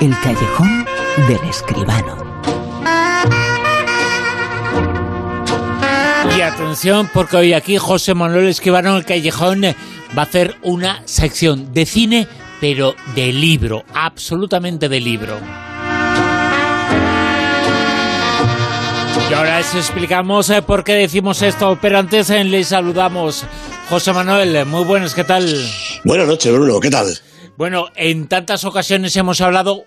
El callejón del escribano. Y atención, porque hoy aquí José Manuel Escribano en el callejón va a hacer una sección de cine, pero de libro, absolutamente de libro. Y ahora les explicamos eh, por qué decimos esto, pero antes eh, les saludamos. José Manuel, muy buenas, ¿qué tal? Buenas noches, Bruno, ¿qué tal? Bueno, en tantas ocasiones hemos hablado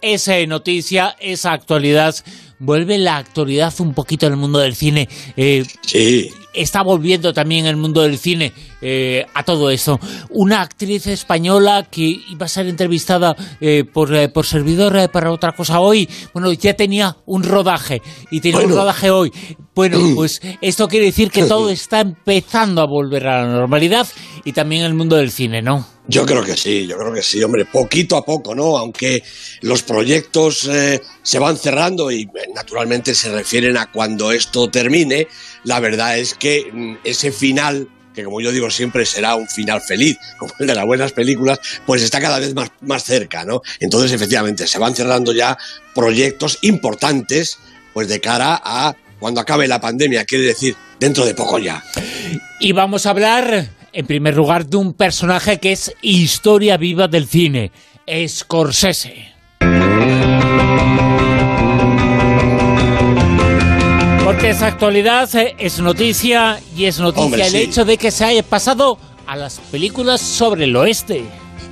esa noticia, esa actualidad. Vuelve la actualidad un poquito en el mundo del cine. Eh, sí está volviendo también el mundo del cine eh, a todo esto. Una actriz española que iba a ser entrevistada eh, por, eh, por servidor para otra cosa hoy, bueno, ya tenía un rodaje y tiene un rodaje hoy. Bueno, pues esto quiere decir que todo está empezando a volver a la normalidad y también el mundo del cine, ¿no? Yo creo que sí, yo creo que sí, hombre, poquito a poco, ¿no? Aunque los proyectos se van cerrando y naturalmente se refieren a cuando esto termine, la verdad es que mm, ese final que como yo digo siempre será un final feliz, como el de las buenas películas, pues está cada vez más, más cerca, ¿no? Entonces, efectivamente, se van cerrando ya proyectos importantes, pues de cara a cuando acabe la pandemia, quiere decir, dentro de poco ya. Y vamos a hablar, en primer lugar, de un personaje que es historia viva del cine, Scorsese. Porque es actualidad, eh, es noticia y es noticia el hecho de que se haya pasado a las películas sobre el oeste.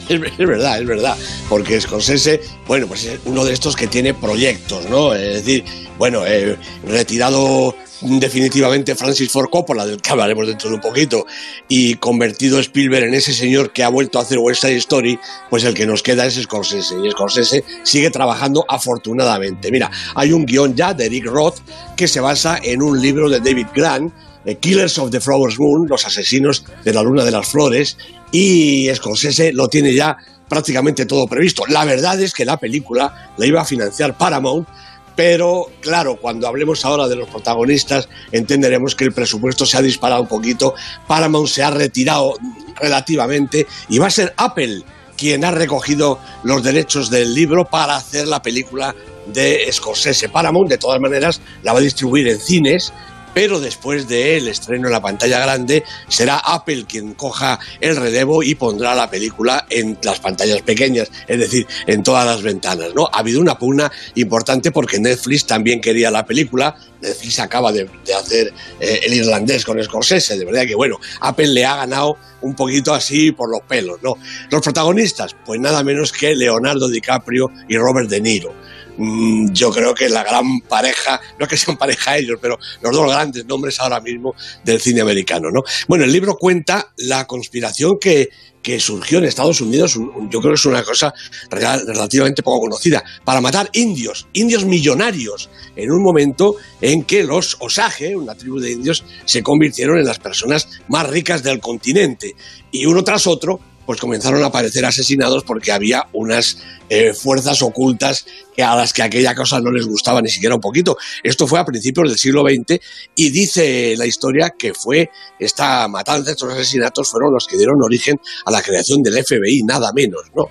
Es, verdad, es verdad. Porque Scorsese, bueno, pues es uno de estos que tiene proyectos, ¿no? Es decir, bueno, eh, retirado definitivamente Francis Ford Coppola, del que hablaremos dentro de un poquito, y convertido Spielberg en ese señor que ha vuelto a hacer West Story, pues el que nos queda es Scorsese. Y Scorsese sigue trabajando afortunadamente. Mira, hay un guion ya de Eric Roth que se basa en un libro de David Grant, eh, Killers of the Flowers Moon, Los asesinos de la luna de las flores, y Scorsese lo tiene ya prácticamente todo previsto. La verdad es que la película la iba a financiar Paramount, pero claro, cuando hablemos ahora de los protagonistas, entenderemos que el presupuesto se ha disparado un poquito, Paramount se ha retirado relativamente y va a ser Apple quien ha recogido los derechos del libro para hacer la película de Scorsese. Paramount, de todas maneras, la va a distribuir en cines pero después del estreno en la pantalla grande será Apple quien coja el relevo y pondrá la película en las pantallas pequeñas, es decir, en todas las ventanas. ¿no? Ha habido una pugna importante porque Netflix también quería la película. Netflix acaba de, hacer eh, el irlandés con Scorsese, de verdad que bueno, Apple le ha ganado un poquito así por los pelos, ¿no? Los protagonistas, pues nada menos que Leonardo DiCaprio y Robert De Niro. Mm, yo creo que la gran pareja, no es que sean pareja ellos, pero los dos grandes nombres ahora mismo del cine americano, ¿no? Bueno, el libro cuenta la conspiración que, que surgió en Estados Unidos, yo creo que es una cosa relativamente poco conocida, para matar indios, indios millonarios, en un momento en que los Osage, una tribu de indios, se convirtieron en las personas más ricas del continente. Y uno tras otro, pues comenzaron a aparecer asesinados porque había unas eh, fuerzas ocultas a las que aquella cosa no les gustaba ni siquiera un poquito. Esto fue a principios del siglo XX y dice la historia que fue esta matanza, estos asesinatos fueron los que dieron origen a la creación del FBI, nada menos, ¿no?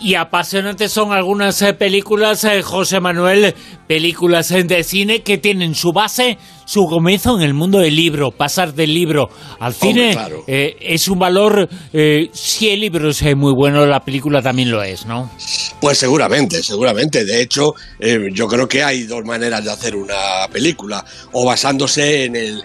Y apasionantes son algunas eh, películas, eh, José Manuel, películas de cine que tienen su base su comienzo en el mundo del libro, pasar del libro al cine eh, es un valor, eh, si el libro es muy bueno, la película también lo es, ¿no? Pues seguramente, seguramente. De hecho, eh, yo creo que hay dos maneras de hacer una película, o basándose en el,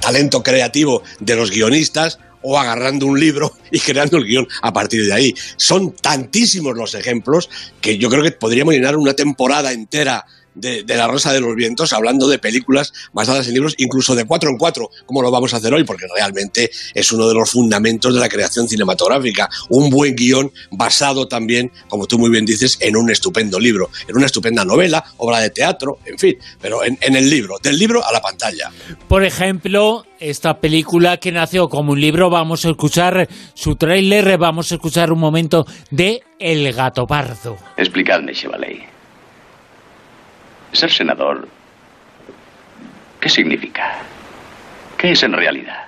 talento creativo de los guionistas, o agarrando un libro y creando el guion a partir de ahí. Son tantísimos los ejemplos que yo creo que podríamos llenar una temporada entera de, La Rosa de los Vientos, hablando de películas basadas en libros, incluso de cuatro en cuatro, como lo vamos a hacer hoy, porque realmente es uno de los fundamentos de la creación cinematográfica. Un buen guion basado también, como tú muy bien dices, en un estupendo libro, en una estupenda novela, obra de teatro, en fin, pero en, en el libro, del libro a la pantalla. Por ejemplo, esta película que nació como un libro, vamos a escuchar su tráiler, vamos a escuchar un momento de El gato pardo. Explicadme, Chevalier. Ser senador, ¿qué significa? ¿Qué es en realidad?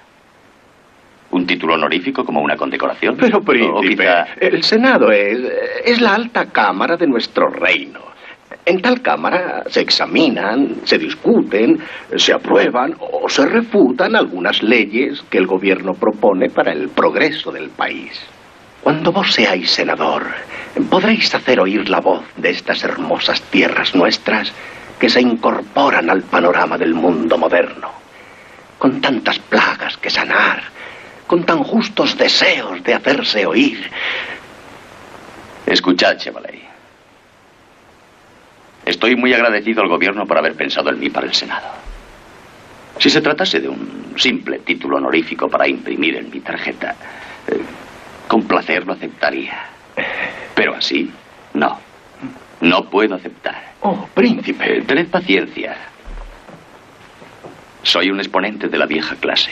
¿Un título honorífico como una condecoración? Pero, príncipe, quizá- el Senado es, es la alta cámara de nuestro reino. En tal cámara se examinan, se discuten, se aprueban o se refutan algunas leyes que el gobierno propone para el progreso del país. Cuando vos seáis senador, podréis hacer oír la voz de estas hermosas tierras nuestras que se incorporan al panorama del mundo moderno, con tantas plagas que sanar, con tan justos deseos de hacerse oír. Escuchad, Chevalier. Estoy muy agradecido al gobierno por haber pensado en mí para el Senado. Si se tratase de un simple título honorífico para imprimir en mi tarjeta, eh, con placer lo aceptaría. Pero así, no. No puedo aceptar. Oh, príncipe. Tened paciencia. Soy un exponente de la vieja clase,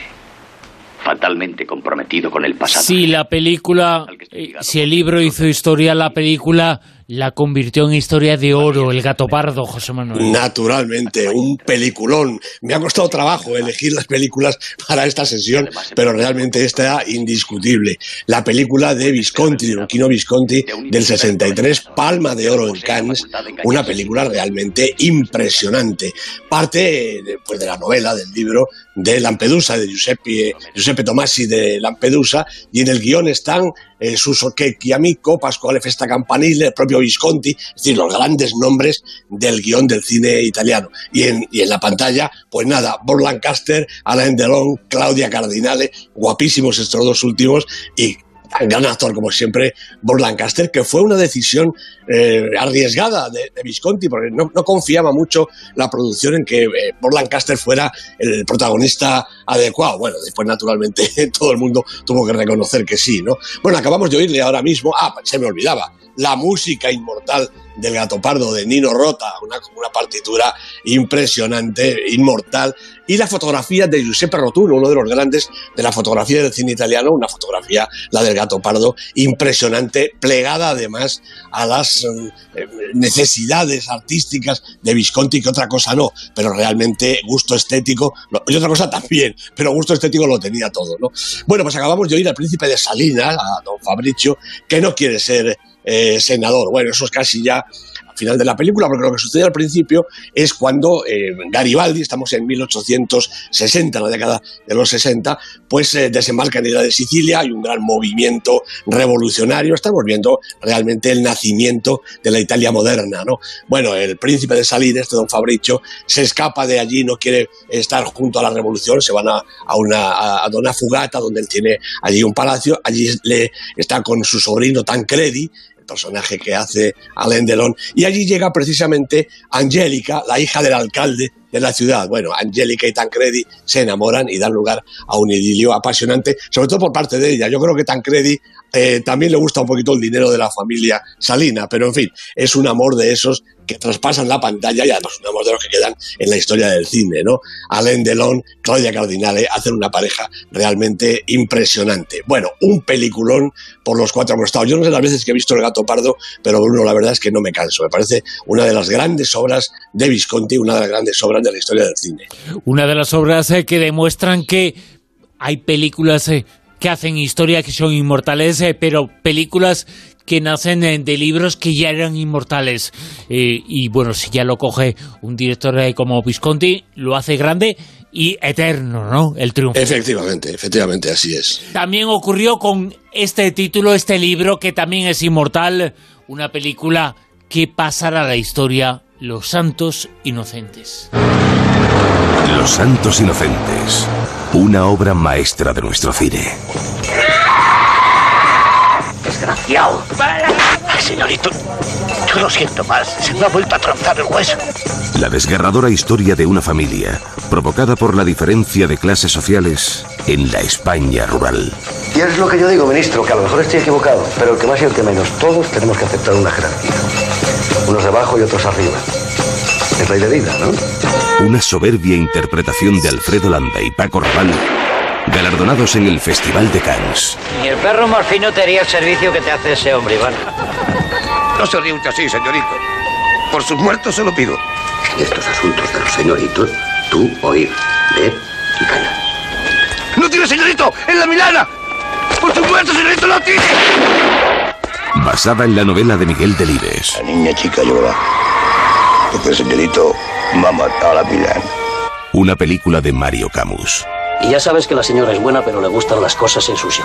fatalmente comprometido con el pasado. Si la película, eh, si el libro hizo historia, la película la convirtió en historia de oro, El gato pardo, José Manuel. Naturalmente, un peliculón. Me ha costado trabajo elegir las películas para esta sesión, pero realmente esta indiscutible. La película de Visconti, de Luchino Visconti, del 63, Palma de Oro en Cannes, una película realmente impresionante. Parte pues, de la novela, del libro de Lampedusa, de Giuseppe, Giuseppe Tomasi de Lampedusa, y en el guion están eh, Suso Chiamico, Pasquale Festa Campanile, el propio Visconti, es decir, los grandes nombres del guion del cine italiano. Y en, y en la pantalla, pues nada, Bob Lancaster, Alain Delon, Claudia Cardinale, guapísimos estos dos últimos, y gran actor como siempre, Bob Lancaster, que fue una decisión eh, arriesgada de, Visconti, porque no, confiaba mucho la producción en que eh, fuera el protagonista adecuado. Bueno, después naturalmente todo el mundo tuvo que reconocer que sí, ¿no? Bueno, acabamos de oírle ahora mismo, ah, se me olvidaba, la música inmortal del Gato Pardo de Nino Rota, una, una partitura impresionante, inmortal, y la fotografía de Giuseppe Rotuno, uno de los grandes de la fotografía del cine italiano, una fotografía, la del Gato Pardo, impresionante, plegada además a las eh, necesidades artísticas de Visconti, que otra cosa no, pero realmente gusto estético, y otra cosa también, pero gusto estético lo tenía todo, ¿no? Bueno, pues acabamos de oír al príncipe de Salinas, a don Fabricio, que no quiere ser eh, senador. Bueno, eso es casi ya al final de la película, porque lo que sucede al principio es cuando eh, Garibaldi, estamos en 1860, la década de los 60, pues eh, desembarca en la de Sicilia, hay un gran movimiento revolucionario, estamos viendo realmente el nacimiento de la Italia moderna, ¿no? Bueno, el príncipe de Salinas, este don Fabricio, se escapa de allí, no quiere estar junto a la revolución, se van a, a una, a, Dona Fugata, donde él tiene allí un palacio, allí le, está con su sobrino Tancredi, personaje que hace Alain Delon, y allí llega precisamente Angélica, la hija del alcalde de la ciudad. Bueno, Angélica y Tancredi se enamoran y dan lugar a un idilio apasionante, sobre todo por parte de ella. Yo creo que Tancredi eh, también le gusta un poquito el dinero de la familia Salina, pero en fin, es un amor de esos que traspasan la pantalla y además un amor de los que quedan en la historia del cine, ¿no? Alain Delon, Claudia Cardinale hacen una pareja realmente impresionante. Bueno, un peliculón por los cuatro costados. Yo no sé las veces que he visto El Gato Pardo, pero Bruno, la verdad es que no me canso. Me parece una de las grandes obras de Visconti, una de las grandes obras de la historia del cine. Una de las obras eh, que demuestran que hay películas eh, que hacen historia que son inmortales, eh, pero películas que nacen eh, de libros que ya eran inmortales. Eh, y bueno, si ya lo coge un director como Visconti, lo hace grande y eterno, ¿no? El triunfo. Efectivamente, efectivamente, así es. También ocurrió con este título, este libro, que también es inmortal, una película que pasará a la historia, Los Santos Inocentes. Los Santos Inocentes. Una obra maestra de nuestro cine. Desgraciado. Señorito, yo lo siento más. Se me ha vuelto a tronzar el hueso. La desgarradora historia de una familia provocada por la diferencia de clases sociales en la España rural. Y es lo que yo digo, ministro, que a lo mejor estoy equivocado, pero el que más y el que menos, todos tenemos que aceptar una jerarquía. Unos debajo y otros arriba. Es ley de vida, ¿no? Una soberbia interpretación de Alfredo Landa y Paco Rabanne, galardonados en el Festival de Cannes. Ni el perro morfino te haría el servicio que te hace ese hombre, Iván. No se ríe usted así, señorito. Por sus muertos se lo pido. Y estos asuntos de los señoritos, tú oír, ver y callar. ¡No tiene señorito! ¡En la Milana! muerto, señorito, lo tiene! Basada en la novela de Miguel Delibes. La niña chica llora. Porque el señorito va a matar a Pilar. Una película de Mario Camus. Y ya sabes que la señora es buena, pero le gustan las cosas en su sitio.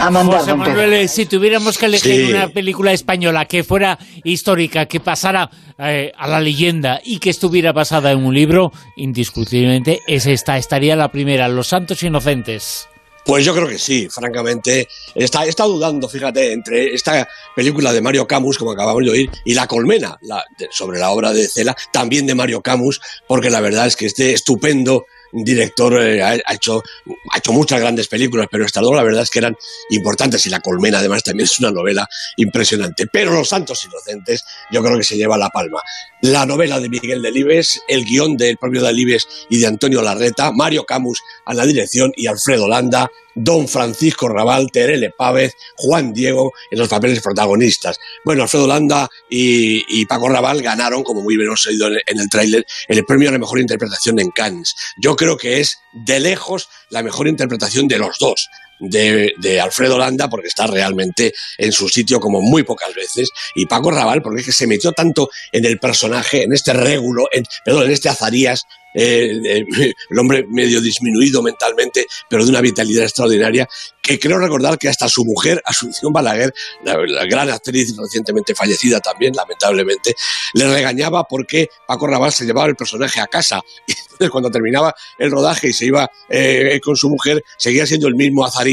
A mandar, José. Manuel, eh, si tuviéramos que elegir Sí. una película española que fuera histórica, que pasara eh, a la leyenda y que estuviera basada en un libro, indiscutiblemente es esta, estaría la primera, Los Santos Inocentes. Pues yo creo que sí, francamente. Está, está dudando, fíjate, entre esta película de Mario Camus, como acabamos de oír, y La Colmena, la- de- sobre la obra de Cela, también de Mario Camus, porque la verdad es que este estupendo director eh, ha, hecho, ha hecho muchas grandes películas, pero estas dos la verdad es que eran importantes y La Colmena además también es una novela impresionante. Pero Los Santos Inocentes yo creo que se lleva la palma. La novela de Miguel Delibes, el guion del propio Delibes y de Antonio Larreta, Mario Camus a la dirección y Alfredo Landa, Don Francisco Raval, Terele Pávez, Juan Diego en los papeles protagonistas. Bueno, Alfredo Landa y, Paco Raval ganaron, como muy bien hemos oído en el tráiler, el premio a la mejor interpretación en Cannes. Yo creo que es de lejos la mejor interpretación de los dos. De, Alfredo Landa porque está realmente en su sitio como muy pocas veces y Paco Raval porque es que se metió tanto en el personaje, en este régulo, en, perdón, en este Azarías, el hombre medio disminuido mentalmente, pero de una vitalidad extraordinaria, que creo recordar que hasta su mujer, Asunción Balaguer, la, la gran actriz recientemente fallecida también, lamentablemente, le regañaba porque Paco Raval se llevaba el personaje a casa. Y entonces cuando terminaba el rodaje y se iba eh, con su mujer, seguía siendo el mismo Azarías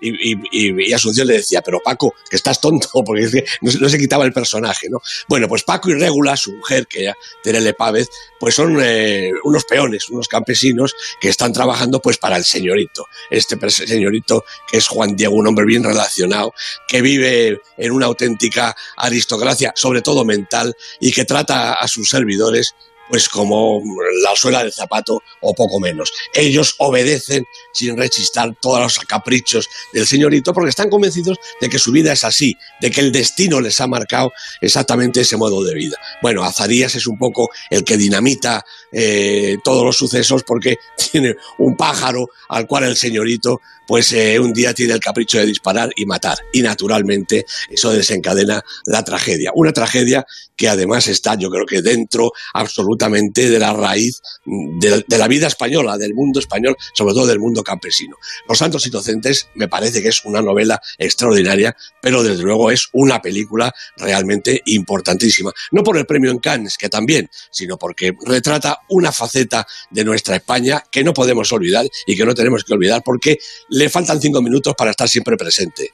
y, y- y- y Asunción le decía, pero Paco, que estás tonto, porque es que no, se- quitaba el personaje, ¿no? Bueno, pues Paco y Régula, su mujer, que ya Terele Pávez, pues son eh, unos peones, unos campesinos que están trabajando pues para el señorito. Este señorito que es Juan Diego, un hombre bien relacionado, que vive en una auténtica aristocracia, sobre todo mental, y que trata a sus servidores pues como la suela del zapato o poco menos. Ellos obedecen sin rechistar todos los caprichos del señorito porque están convencidos de que su vida es así, de que el destino les ha marcado exactamente ese modo de vida. Bueno, Azarías es un poco el que dinamita eh, todos los sucesos porque tiene un pájaro al cual el señorito pues eh, un día tiene el capricho de disparar y matar. Y naturalmente eso desencadena la tragedia. Una tragedia que además está, yo creo que dentro absolutamente de la raíz de, de la vida española, del mundo español, sobre todo del mundo campesino. Los Santos Inocentes me parece que es una novela extraordinaria, pero desde luego es una película realmente importantísima. No por el premio en Cannes, que también, sino porque retrata una faceta de nuestra España que no podemos olvidar y que no tenemos que olvidar porque le faltan cinco minutos para estar siempre presente.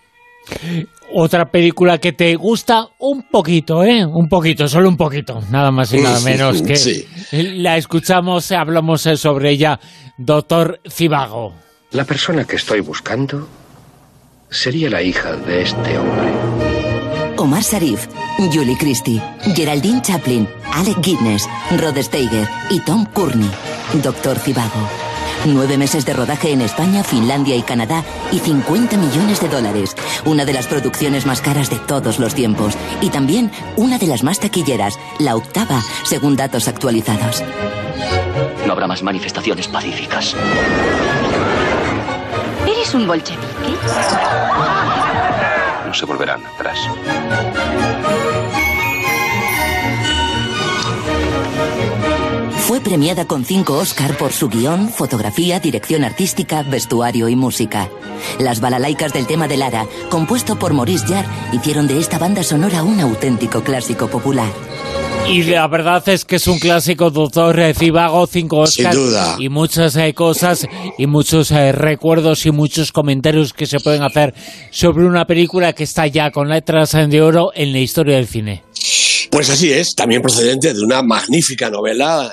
Otra película que te gusta un poquito, ¿eh? Un poquito, solo un poquito, nada más y nada menos que Sí. la escuchamos, hablamos eh, sobre ella, Doctor Cibago. La persona que estoy buscando sería la hija de este hombre. Omar Sharif, Julie Christie, Geraldine Chaplin, Alec Guinness, Rod Steiger y Tom Courtney. Doctor Cibago. Nueve meses de rodaje en España, Finlandia y Canadá y 50 millones de dólares. Una de las producciones más caras de todos los tiempos. Y también una de las más taquilleras, la octava, según datos actualizados. No habrá más manifestaciones pacíficas. ¿Eres un bolchevique? No se volverán atrás. Premiada con cinco Oscar por su guion, fotografía, dirección artística, vestuario y música. Las balalaicas del tema de Lara, compuesto por Maurice Jarre, hicieron de esta banda sonora un auténtico clásico popular. Y la verdad es que es un clásico, Doctor eh, Cibago, cinco Oscars duda. y muchas eh, cosas y muchos eh, recuerdos y muchos comentarios que se pueden hacer sobre una película que está ya con letras de oro en la historia del cine. Pues así es, también procedente de una magnífica novela,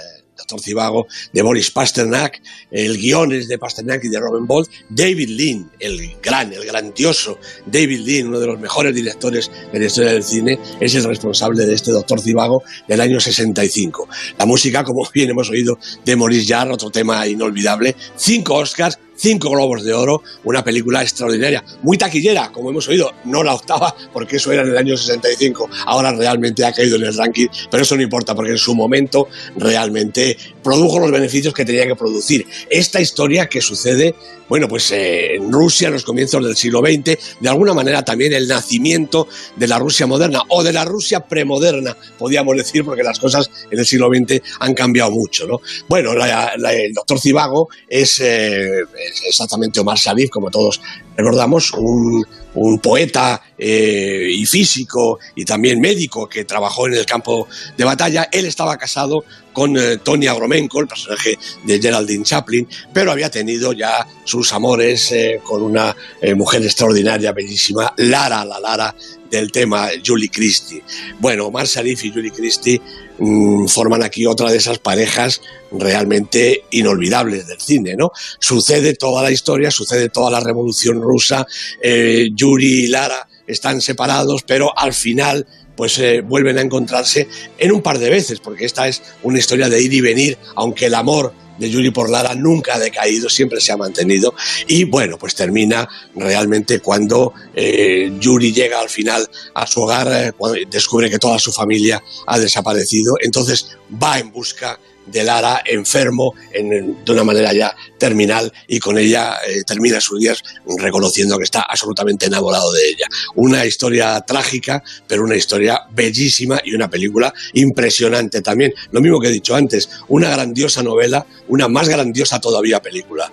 Doctor Cibago, de Boris Pasternak. El guion es de Pasternak y de Robin Bolt. David Lean, el gran, el grandioso David Lean, uno de los mejores directores de la historia del cine, es el responsable de este Doctor Cibago del año 65. La música, como bien hemos oído, de Maurice Jarre, otro tema inolvidable. Cinco Oscars, cinco globos de oro, una película extraordinaria, muy taquillera, como hemos oído, no la octava, porque eso era en el año 65, ahora realmente ha caído en el ranking, pero eso no importa, porque en su momento realmente produjo los beneficios que tenía que producir. Esta historia que sucede bueno, pues eh, en Rusia, en los comienzos del siglo XX, de alguna manera también el nacimiento de la Rusia moderna o de la Rusia premoderna, podríamos decir, porque las cosas en el siglo XX han cambiado mucho. ¿no? Bueno, el doctor Zivago es, eh, exactamente Omar Sharif, como todos recordamos, un, un poeta eh, y físico y también médico que trabajó en el campo de batalla. Él estaba casado con eh, Tony el personaje de Geraldine Chaplin, pero había tenido ya sus amores eh, con una mujer extraordinaria, bellísima, Lara, la Lara del tema Julie Christie. Bueno, Omar Sharif y Julie Christie mm, forman aquí otra de esas parejas realmente inolvidables del cine, ¿no? Sucede toda la historia, sucede toda la revolución rusa, eh, Yuri y Lara están separados, pero al final pues eh, vuelven a encontrarse en un par de veces, porque esta es una historia de ir y venir, aunque el amor de Yuri por Lara nunca ha decaído, siempre se ha mantenido. Y bueno, pues termina realmente cuando eh, Yuri llega al final a su hogar, eh, descubre que toda su familia ha desaparecido, entonces va en busca de Lara enfermo de una manera ya terminal y con ella eh, termina sus días reconociendo que está absolutamente enamorado de ella. Una historia trágica, pero una historia bellísima y una película impresionante también. Lo mismo que he dicho antes, una grandiosa novela, una más grandiosa todavía película.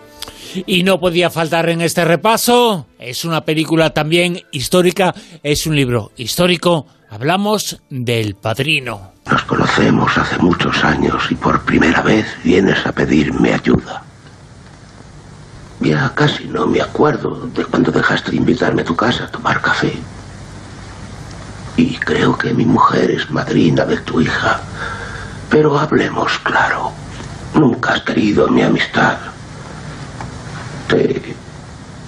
Y no podía faltar en este repaso, es una película también histórica, es un libro histórico, hablamos del Padrino. Nos conocemos hace muchos años y por primera vez vienes a pedirme ayuda. Ya casi no me acuerdo de cuando dejaste de invitarme a tu casa a tomar café. Y creo que mi mujer es madrina de tu hija. Pero hablemos claro. Nunca has querido mi amistad. Te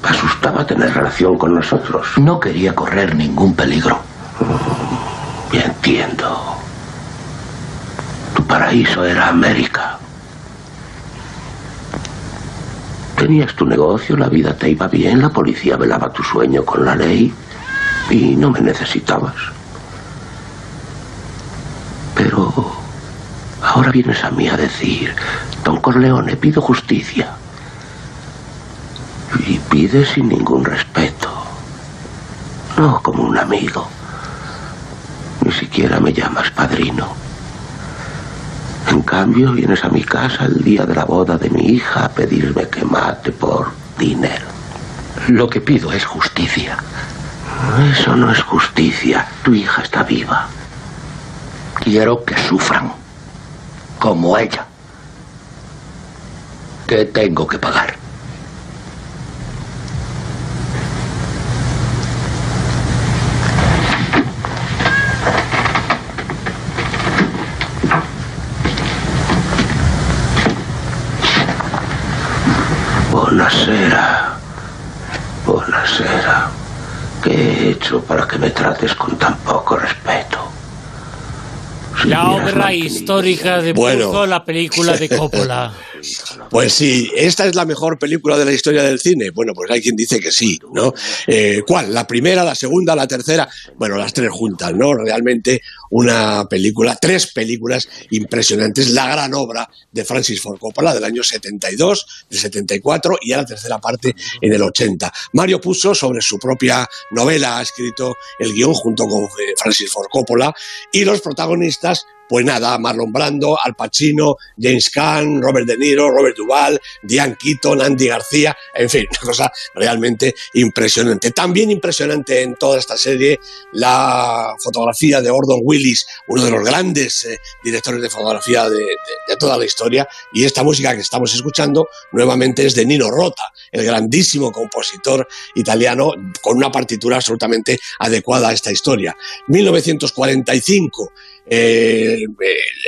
asustaba tener relación con nosotros. No quería correr ningún peligro. Mm, entiendo paraíso era América. Tenías tu negocio, la vida te iba bien, la policía velaba tu sueño con la ley y no me necesitabas. Pero ahora vienes a mí a decir, don Corleone, pido justicia. Y pides sin ningún respeto. No como un amigo. Ni siquiera me llamas padrino. En cambio, vienes a mi casa el día de la boda de mi hija a pedirme que mate por dinero. Lo que pido es justicia. Eso no es justicia. Tu hija está viva. Quiero que sufran. Como ella. ¿Qué tengo que pagar? Buonasera. Buonasera. ¿Qué he hecho para que me trates con tan poco respeto? la obra histórica de bueno. la película de Coppola. Pues sí, esta es la mejor película de la historia del cine. Bueno, pues hay quien dice que sí, ¿no? Eh, ¿Cuál? ¿La primera, la segunda, la tercera? Bueno, las tres juntas, ¿no? Realmente una película, tres películas impresionantes, la gran obra de Francis Ford Coppola del año 72, del 74 y a la tercera parte en el 80. Mario puso sobre su propia novela, ha escrito el guion junto con eh, Francis Ford Coppola y los protagonistas pues nada, Marlon Brando, Al Pacino, James Caan, Robert De Niro, Robert Duvall, Diane Keaton, Andy García, en fin, una cosa realmente impresionante. También impresionante en toda esta serie la fotografía de Gordon Willis, uno de los grandes eh, directores de fotografía de, toda la historia, y esta música que estamos escuchando nuevamente es de Nino Rota, el grandísimo compositor italiano con una partitura absolutamente adecuada a esta historia. 1945 eh,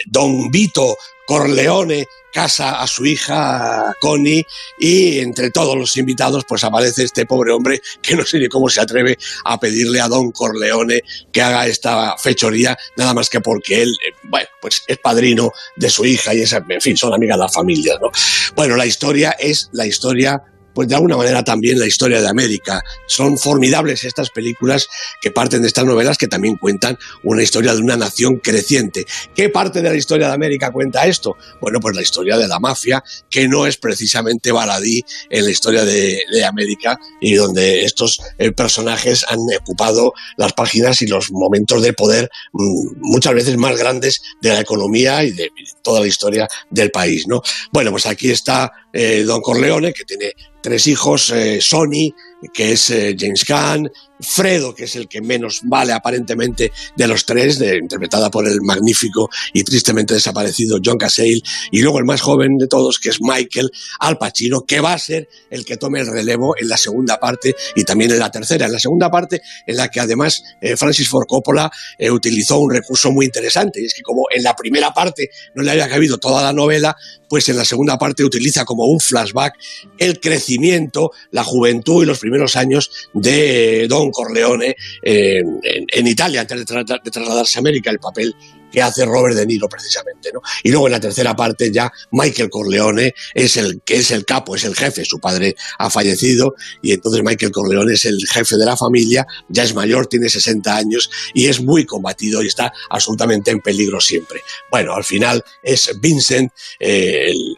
don Vito Corleone casa a su hija Connie y entre todos los invitados pues aparece este pobre hombre que no sé ni cómo se atreve a pedirle a don Corleone que haga esta fechoría nada más que porque él, eh, bueno, pues es padrino de su hija y es, en fin, son amigas de la familia, ¿no? Bueno, la historia es la historia pues de alguna manera también la historia de América. Son formidables estas películas que parten de estas novelas que también cuentan una historia de una nación creciente. ¿Qué parte de la historia de América cuenta esto? Bueno, pues la historia de la mafia, que no es precisamente baladí en la historia de, América y donde estos eh, personajes han ocupado las páginas y los momentos de poder mm, muchas veces más grandes de la economía y de, toda la historia del país, ¿no? Bueno, pues aquí está eh, Don Corleone, que tiene tres hijos, eh, Sony, que es eh, James Caan, Fredo, que es el que menos vale aparentemente de los tres, interpretada por el magnífico y tristemente desaparecido John Cassale, y luego el más joven de todos, que es Michael Al Pacino, que va a ser el que tome el relevo en la segunda parte y también en la tercera. En la segunda parte, en la que además eh, Francis Ford Coppola utilizó un recurso muy interesante, y es que como en la primera parte no le había cabido toda la novela, pues en la segunda parte utiliza como un flashback el crecimiento, la juventud y los primeros años de Don Corleone en, Italia, antes de, trasladarse a América, el papel que hace Robert De Niro precisamente, ¿no? Y luego en la tercera parte ya Michael Corleone es el que es el capo, es el jefe, su padre ha fallecido y entonces Michael Corleone es el jefe de la familia, ya es mayor, tiene 60 años y es muy combatido y está absolutamente en peligro siempre. Bueno, al final es Vincent, eh, el,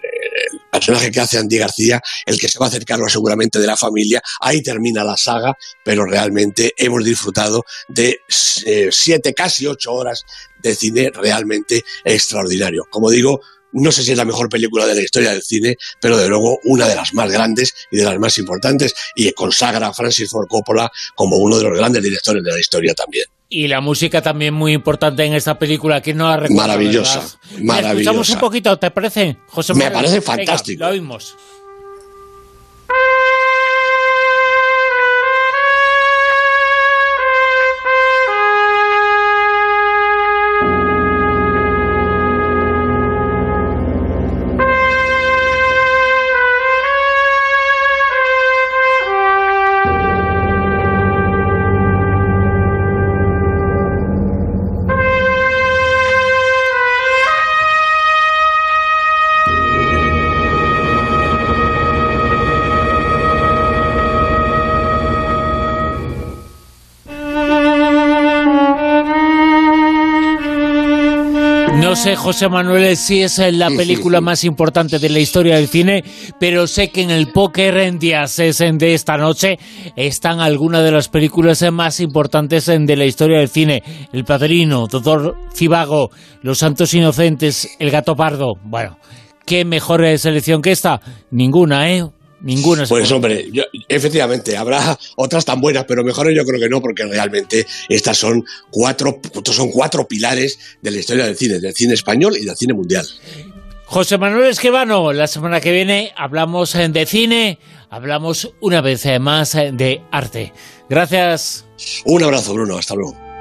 personaje que hace Andy García, el que se va a acercar seguramente de la familia. Ahí termina la saga, pero realmente hemos disfrutado de eh, siete, casi ocho horas de cine realmente extraordinario. Como digo, no sé si es la mejor película de la historia del cine, pero de luego una de las más grandes y de las más importantes y consagra a Francis Ford Coppola como uno de los grandes directores de la historia también. Y la música también muy importante en esta película, que no ha recordado. Maravillosa, maravillosa. Escuchamos un poquito, ¿te parece, José Me parece fantástico. lo oímos. Sé, José Manuel, si es la película más importante de la historia del cine, pero sé que en el póker en días de esta noche están algunas de las películas más importantes de la historia del cine. El Padrino, Doctor Cibago, Los Santos Inocentes, El Gato Pardo. Bueno, ¿qué mejor selección que esta? Ninguna, ¿eh? Ninguna. Pues hombre, efectivamente, habrá otras tan buenas, pero mejores yo creo que no, porque realmente estas son cuatro, son cuatro pilares de la historia del cine, del cine español y del cine mundial. José Manuel Esquivano, la semana que viene hablamos eh, de cine, hablamos una vez más eh, de arte. Gracias. Un abrazo, Bruno, hasta luego.